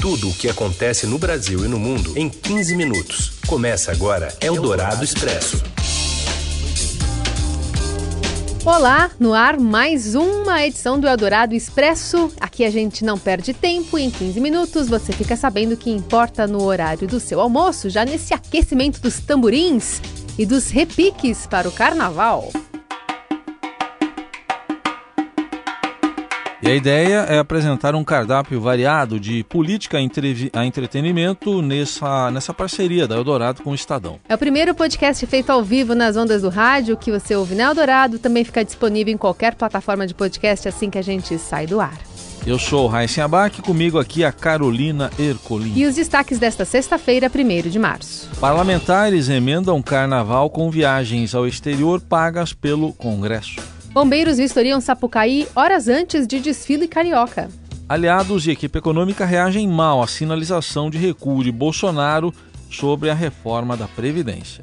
Tudo o que acontece no Brasil e no mundo em 15 minutos. Começa agora Eldorado Expresso. Olá, no ar mais uma edição do Eldorado Expresso. Aqui a gente não perde tempo e em 15 minutos você fica sabendo o que importa no horário do seu almoço, já nesse aquecimento dos tamborins e dos repiques para o carnaval. A ideia é apresentar um cardápio variado de política a entretenimento nessa, nessa parceria da Eldorado com o Estadão. É o primeiro podcast feito ao vivo nas ondas do rádio que você ouve na Eldorado. Também fica disponível em qualquer plataforma de podcast assim que a gente sai do ar. Eu sou o Raíssen Abac, comigo aqui a Carolina Ercolim. E os destaques desta sexta-feira, 1 de março. Parlamentares emendam carnaval com viagens ao exterior pagas pelo Congresso. Bombeiros vistoriam Sapucaí horas antes de desfile carioca. Aliados e equipe econômica reagem mal à sinalização de recuo de Bolsonaro sobre a reforma da Previdência.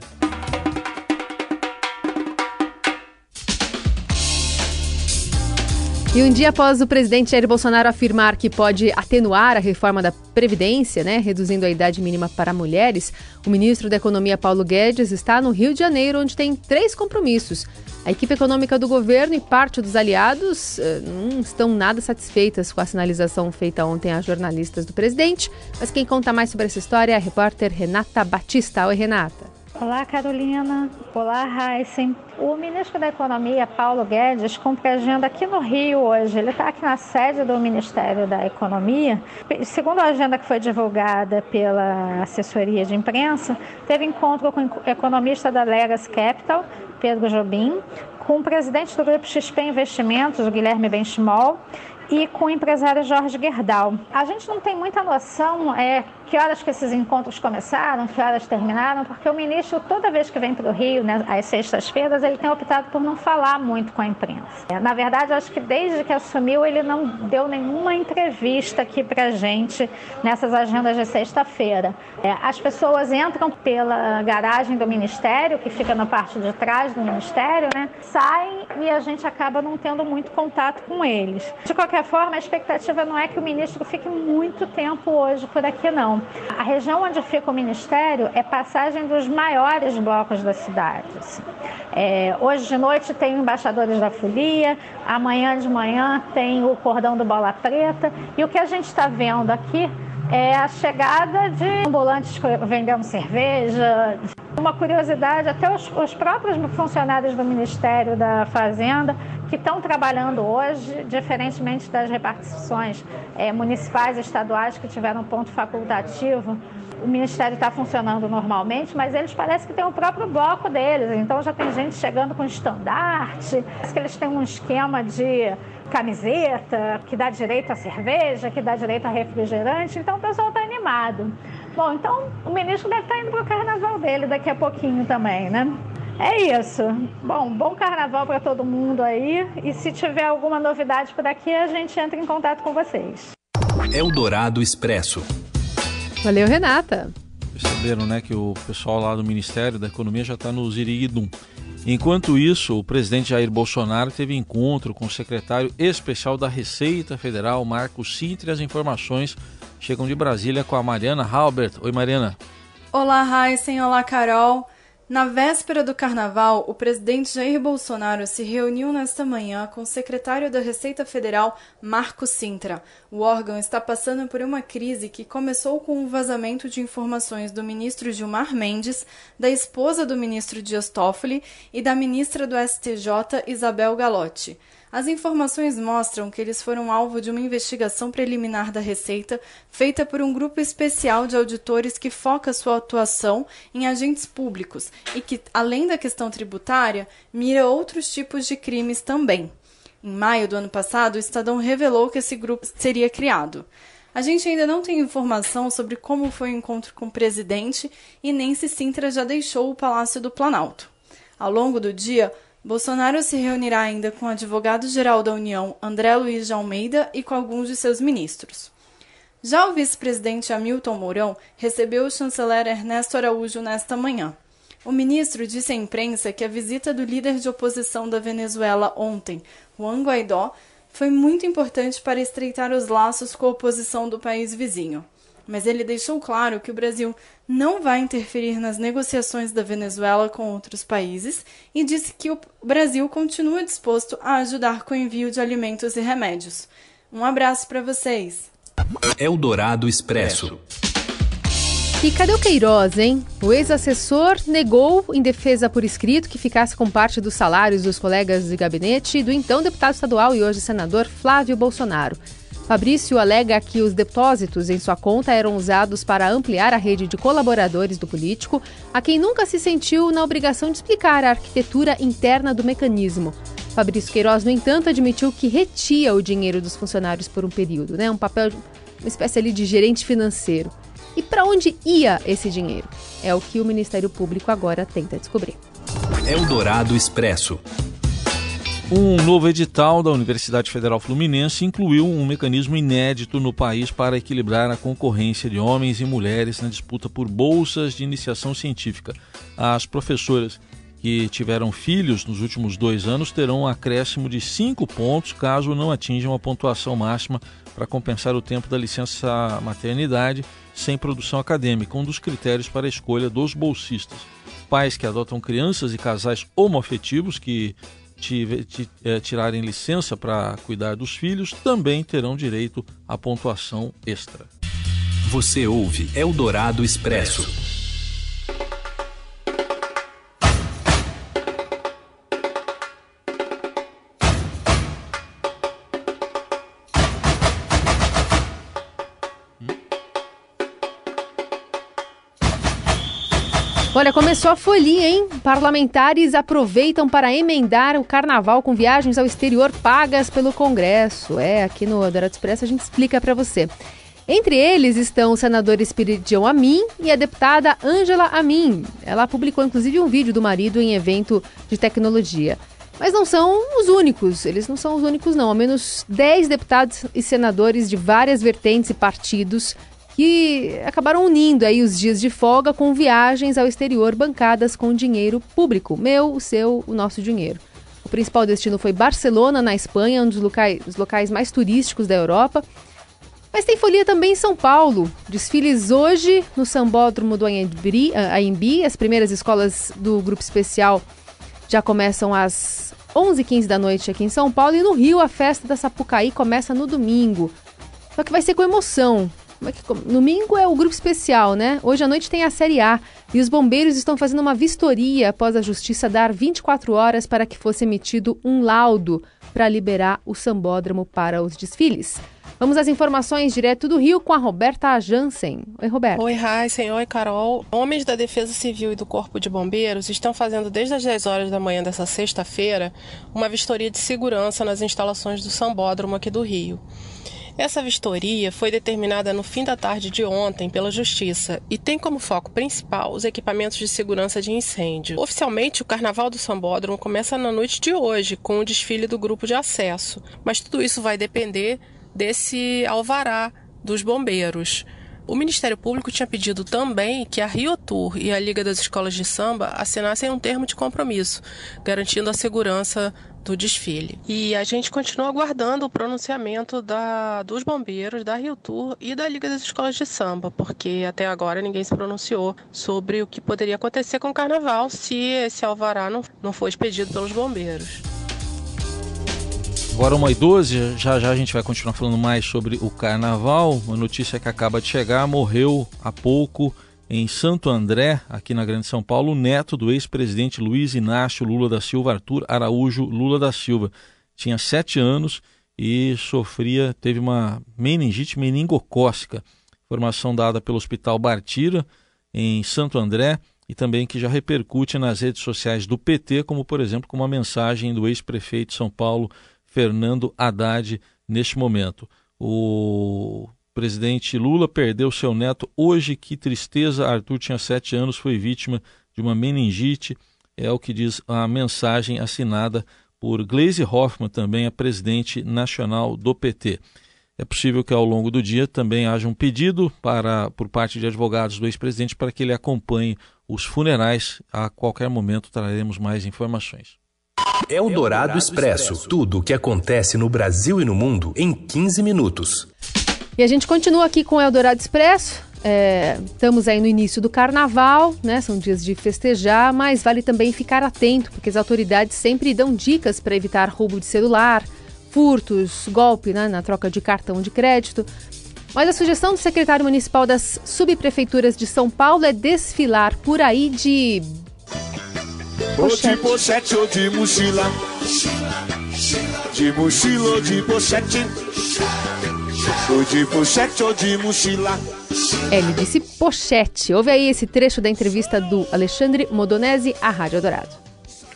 E um dia após o presidente Jair Bolsonaro afirmar que pode atenuar a reforma da Previdência, né, reduzindo a idade mínima para mulheres, o ministro da Economia Paulo Guedes está no Rio de Janeiro, onde tem três compromissos. A equipe econômica do governo e parte dos aliados uh, não estão nada satisfeitas com a sinalização feita ontem a jornalistas do presidente. Mas quem conta mais sobre essa história é a repórter Renata Batista. Oi, Renata. Olá, Carolina. Olá, Heisen. O ministro da Economia, Paulo Guedes, cumpre agenda aqui no Rio hoje. Ele está aqui na sede do Ministério da Economia. Segundo a agenda que foi divulgada pela assessoria de imprensa, teve encontro com o economista da Legas Capital, Pedro Jobim, com o presidente do Grupo XP Investimentos, Guilherme Benchimol, e com o empresário Jorge Gerdau. A gente não tem muita noção é, que horas que esses encontros começaram, que horas terminaram, porque o ministro, toda vez que vem para o Rio, né, às sextas-feiras, ele tem optado por não falar muito com a imprensa. É, na verdade, acho que desde que assumiu, ele não deu nenhuma entrevista aqui para gente nessas agendas de sexta-feira. É, as pessoas entram pela garagem do ministério, que fica na parte de trás do ministério, né, saem e a gente acaba não tendo muito contato com eles. De qualquer forma, a expectativa não é que o ministro fique muito tempo hoje por aqui, não. A região onde fica o ministério é passagem dos maiores blocos da cidade. Assim. É, hoje de noite tem embaixadores da folia, amanhã de manhã tem o cordão do Bola Preta. E o que a gente está vendo aqui é a chegada de ambulantes vendendo cerveja. Uma curiosidade, até os, os próprios funcionários do Ministério da Fazenda que estão trabalhando hoje, diferentemente das repartições é, municipais e estaduais que tiveram ponto facultativo, o Ministério está funcionando normalmente, mas eles parecem que têm o próprio bloco deles. Então já tem gente chegando com estandarte, parece que eles têm um esquema de camiseta que dá direito a cerveja, que dá direito a refrigerante. Então o pessoal está animado. Bom, então o ministro deve estar indo para o carnaval dele daqui a pouquinho também, né? É isso. Bom, bom carnaval para todo mundo aí. E se tiver alguma novidade por aqui, a gente entra em contato com vocês. Eldorado Expresso. Valeu, Renata. Perceberam, né, que o pessoal lá do Ministério da Economia já está no Ziriguidum. Enquanto isso, o presidente Jair Bolsonaro teve encontro com o secretário especial da Receita Federal, Marco Sintra, e as informações chegam de Brasília com a Mariana Halbert. Oi, Mariana. Olá, Heisen. Olá, Carol. Na véspera do carnaval, o presidente Jair Bolsonaro se reuniu nesta manhã com o secretário da Receita Federal, Marco Sintra. O órgão está passando por uma crise que começou com o vazamento de informações do ministro Gilmar Mendes, da esposa do ministro Dias Toffoli e da ministra do STJ, Isabel Galotti. As informações mostram que eles foram alvo de uma investigação preliminar da Receita, feita por um grupo especial de auditores que foca sua atuação em agentes públicos e que, além da questão tributária, mira outros tipos de crimes também. Em maio do ano passado, o Estadão revelou que esse grupo seria criado. A gente ainda não tem informação sobre como foi o encontro com o presidente e nem se Sintra já deixou o Palácio do Planalto. Ao longo do dia, Bolsonaro se reunirá ainda com o advogado-geral da União, André Luiz de Almeida, e com alguns de seus ministros. Já o vice-presidente Hamilton Mourão recebeu o chanceler Ernesto Araújo nesta manhã. O ministro disse à imprensa que a visita do líder de oposição da Venezuela ontem, Juan Guaidó, foi muito importante para estreitar os laços com a oposição do país vizinho. Mas ele deixou claro que o Brasil não vai interferir nas negociações da Venezuela com outros países e disse que o Brasil continua disposto a ajudar com o envio de alimentos e remédios. Um abraço para vocês. Eldorado Expresso. E cadê o Queiroz, hein? O ex-assessor negou, em defesa por escrito, que ficasse com parte dos salários dos colegas de gabinete do então deputado estadual e hoje senador Flávio Bolsonaro. Fabrício alega que os depósitos em sua conta eram usados para ampliar a rede de colaboradores do político, a quem nunca se sentiu na obrigação de explicar a arquitetura interna do mecanismo. Fabrício Queiroz, no entanto, admitiu que retia o dinheiro dos funcionários por um período, né? Um papel, uma espécie ali de gerente financeiro. E para onde ia esse dinheiro? É o que o Ministério Público agora tenta descobrir. Eldorado Expresso. Um novo edital da Universidade Federal Fluminense incluiu um mecanismo inédito no país para equilibrar a concorrência de homens e mulheres na disputa por bolsas de iniciação científica. As professoras que tiveram filhos nos últimos dois anos terão um acréscimo de cinco pontos caso não atinjam a pontuação máxima para compensar o tempo da licença maternidade sem produção acadêmica, um dos critérios para a escolha dos bolsistas. Pais que adotam crianças e casais homoafetivos que eh, tirarem licença para cuidar dos filhos também terão direito à pontuação extra. Você ouve Eldorado Expresso. Olha, começou a folia, hein? Parlamentares aproveitam para emendar o carnaval com viagens ao exterior pagas pelo Congresso. É, aqui no Adorado Expresso a gente explica para você. Entre eles estão o senador Espiridião Amin e a deputada Ângela Amin. Ela publicou inclusive um vídeo do marido em evento de tecnologia. Mas não são os únicos, eles não são os únicos não. Ao menos 10 deputados e senadores de várias vertentes e partidos que acabaram unindo aí os dias de folga com viagens ao exterior bancadas com dinheiro público, meu, o seu, o nosso dinheiro. O principal destino foi Barcelona, na Espanha, um dos locais, dos locais mais turísticos da Europa. Mas tem folia também em São Paulo. Desfiles hoje no Sambódromo do Aembi. As primeiras escolas do grupo especial já começam às 11h15 da noite aqui em São Paulo. E no Rio, a festa da Sapucaí começa no domingo. Só que vai ser com emoção. É no domingo é o grupo especial, né? Hoje à noite tem a Série A e os bombeiros estão fazendo uma vistoria após a justiça dar 24 horas para que fosse emitido um laudo para liberar o sambódromo para os desfiles. Vamos às informações direto do Rio com a Roberta Jansen. Oi, Roberta. Oi, Raíssen. Oi, Carol. Homens da Defesa Civil e do Corpo de Bombeiros estão fazendo desde as 10 horas da manhã dessa sexta-feira uma vistoria de segurança nas instalações do Sambódromo aqui do Rio. Essa vistoria foi determinada no fim da tarde de ontem pela Justiça e tem como foco principal os equipamentos de segurança de incêndio. Oficialmente, o Carnaval do Sambódromo começa na noite de hoje, com o desfile do grupo de acesso, mas tudo isso vai depender desse alvará dos bombeiros. O Ministério Público tinha pedido também que a Rio Tour e a Liga das Escolas de Samba assinassem um termo de compromisso, garantindo a segurança do desfile. E a gente continua aguardando o pronunciamento da, dos bombeiros, da Rio Tour e da Liga das Escolas de Samba, porque até agora ninguém se pronunciou sobre o que poderia acontecer com o carnaval se esse alvará não, não for expedido pelos bombeiros. Agora uma e 12, já já a gente vai continuar falando mais sobre o carnaval. Uma notícia que acaba de chegar, morreu há pouco em Santo André, aqui na Grande São Paulo, o neto do ex-presidente Luiz Inácio Lula da Silva, Arthur Araújo Lula da Silva. Tinha sete anos e sofria, teve uma meningite meningocócica. Informação dada pelo Hospital Bartira, em Santo André, e também que já repercute nas redes sociais do PT, como por exemplo com uma mensagem do ex-prefeito de São Paulo, Fernando Haddad, neste momento. O presidente Lula perdeu seu neto hoje. Que tristeza. Arthur tinha sete anos, foi vítima de uma meningite. É o que diz a mensagem assinada por Gleisi Hoffmann, também a presidente nacional do PT. É possível que ao longo do dia também haja um pedido para, por parte de advogados do ex-presidente para que ele acompanhe os funerais. A qualquer momento traremos mais informações. É o Dourado Expresso. Tudo o que acontece no Brasil e no mundo em 15 minutos. E a gente continua aqui com o Eldorado Expresso. É, estamos aí no início do carnaval, né? São dias de festejar, mas vale também ficar atento, porque as autoridades sempre dão dicas para evitar roubo de celular, furtos, golpe né, na troca de cartão de crédito. Mas a sugestão do secretário municipal das subprefeituras de São Paulo é desfilar por aí de. Ou de pochete ou de mochila. De mochila ou de pochete. Ou de pochete ou de mochila. É, ele disse pochete. Ouve aí esse trecho da entrevista do Alexandre Modonese à Rádio Dourado.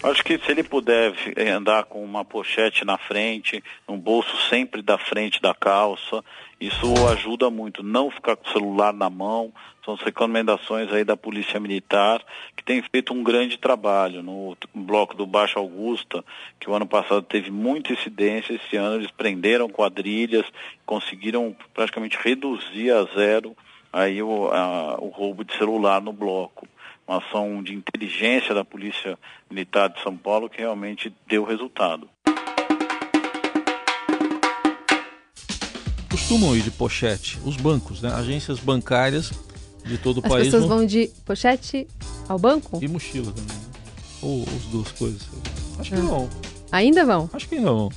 Acho que se ele puder andar com uma pochete na frente, um bolso sempre da frente da calça, isso ajuda muito. Não ficar com o celular na mão, são as recomendações aí da Polícia Militar, que tem feito um grande trabalho. No bloco do Baixo Augusta, que o ano passado teve muita incidência, esse ano eles prenderam quadrilhas, conseguiram praticamente reduzir a zero aí o, a, o roubo de celular no bloco uma ação de inteligência da Polícia Militar de São Paulo que realmente deu resultado. Costumam ir de pochete os bancos, né? agências bancárias de todo o As país. As pessoas vão de pochete ao banco? E mochila também. Né? Ou as duas coisas. Acho que ah. não. Ainda vão? Acho que não.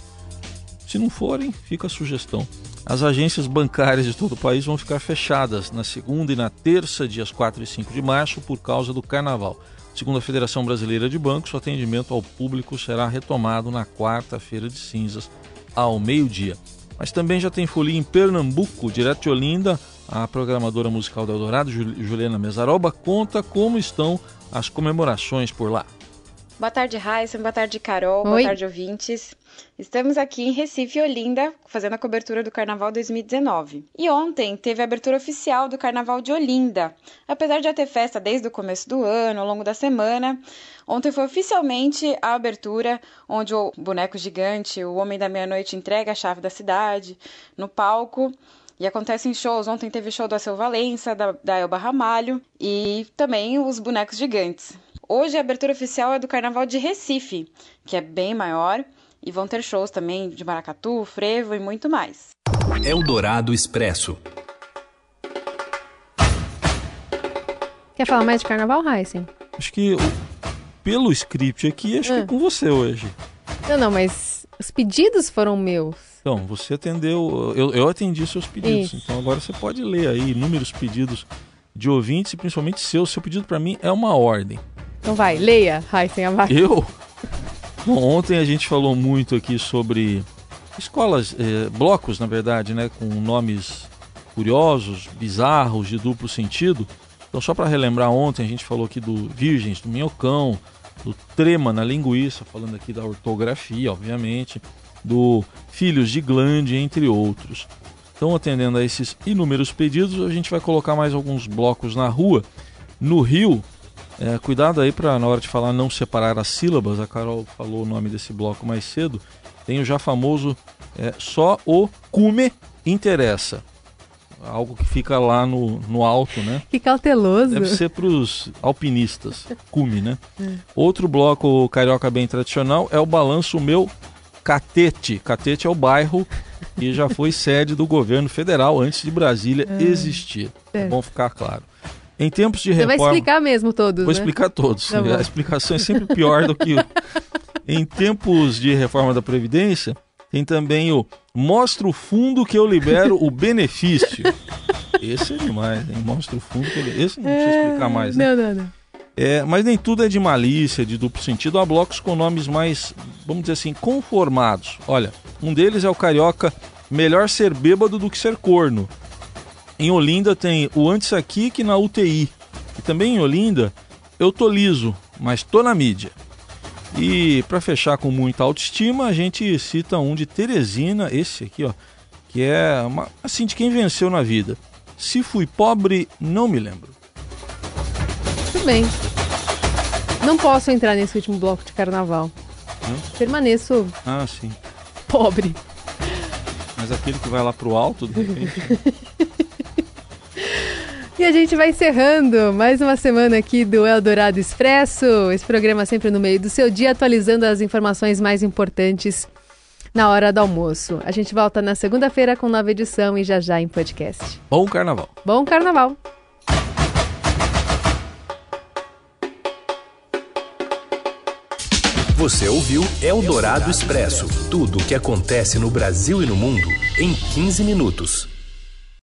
Se não forem, fica a sugestão. As agências bancárias de todo o país vão ficar fechadas na segunda e na terça, dias 4 e 5 de março, por causa do carnaval. Segundo a Federação Brasileira de Bancos, o atendimento ao público será retomado na quarta-feira de cinzas, ao meio-dia. Mas também já tem folia em Pernambuco, direto de Olinda. A programadora musical da Eldorado, Juliana Mesaroba, conta como estão as comemorações por lá. Boa tarde, Raíssa. Boa tarde, Carol. Oi. Boa tarde, ouvintes. Estamos aqui em Recife, Olinda, fazendo a cobertura do Carnaval 2019. E ontem teve a abertura oficial do Carnaval de Olinda. Apesar de já ter festa desde o começo do ano, ao longo da semana, ontem foi oficialmente a abertura, onde o boneco gigante, o Homem da Meia-Noite, entrega a chave da cidade no palco. E acontecem shows. Ontem teve show do Aceu Valença, da, da Elba Ramalho e também os bonecos gigantes. Hoje a abertura oficial é do Carnaval de Recife, que é bem maior, e vão ter shows também de maracatu, frevo e muito mais. Eldorado Expresso. Quer falar mais de carnaval, Heisen? Acho que pelo script aqui, acho ah. que é com você hoje. Não, não, mas os pedidos foram meus. Então, você atendeu, eu, eu atendi seus pedidos. Isso. Então agora você pode ler aí inúmeros pedidos de ouvintes e principalmente seu. Seu pedido para mim é uma ordem. Então vai, leia, Raíssen Abac. Eu? Bom, ontem a gente falou muito aqui sobre escolas, eh, blocos, na verdade, né, com nomes curiosos, bizarros, de duplo sentido. Então, só para relembrar, ontem a gente falou aqui do Virgens, do Minhocão, do Trema na Linguiça, falando aqui da ortografia, obviamente, do Filhos de Glande, entre outros. Então, atendendo a esses inúmeros pedidos, a gente vai colocar mais alguns blocos na rua. No Rio, é, cuidado aí para na hora de falar não separar as sílabas. A Carol falou o nome desse bloco mais cedo. Tem o já famoso é, só o cume interessa. Algo que fica lá no, no alto, né? Que cauteloso. Deve ser para os alpinistas. Cume, né? É. Outro bloco carioca bem tradicional é o Balanço Meu Catete. Catete é o bairro que já foi sede do governo federal antes de Brasília é. existir. É bom ficar claro. Em tempos de reforma. Você vai explicar mesmo todos. Vou né? explicar todos. Tá a explicação é sempre pior do que. em tempos de reforma da Previdência, tem também o Mostra o fundo que eu libero o benefício. Esse é demais, hein? Mostra o fundo que eu libero. Esse não precisa é... explicar mais, né? Não, não, não. É, mas nem tudo é de malícia, de duplo sentido. Há blocos com nomes mais, vamos dizer assim, conformados. Olha, um deles é o carioca Melhor Ser Bêbado do que Ser Corno. Em Olinda tem o Antes Aqui que na UTI. E também em Olinda, eu tô liso, mas tô na mídia. E para fechar com muita autoestima, a gente cita um de Teresina, esse aqui, ó, que é uma, assim de quem venceu na vida. Se fui pobre, não me lembro. Tudo bem. Não posso entrar nesse último bloco de carnaval. Hum? Permaneço. Ah, sim. Pobre. Mas aquele que vai lá pro alto, de repente. E a gente vai encerrando mais uma semana aqui do Eldorado Expresso. Esse programa sempre no meio do seu dia, atualizando as informações mais importantes na hora do almoço. A gente volta na segunda-feira com nova edição e já já em podcast. Bom carnaval. Bom carnaval. Você ouviu Eldorado Expresso tudo o que acontece no Brasil e no mundo em 15 minutos.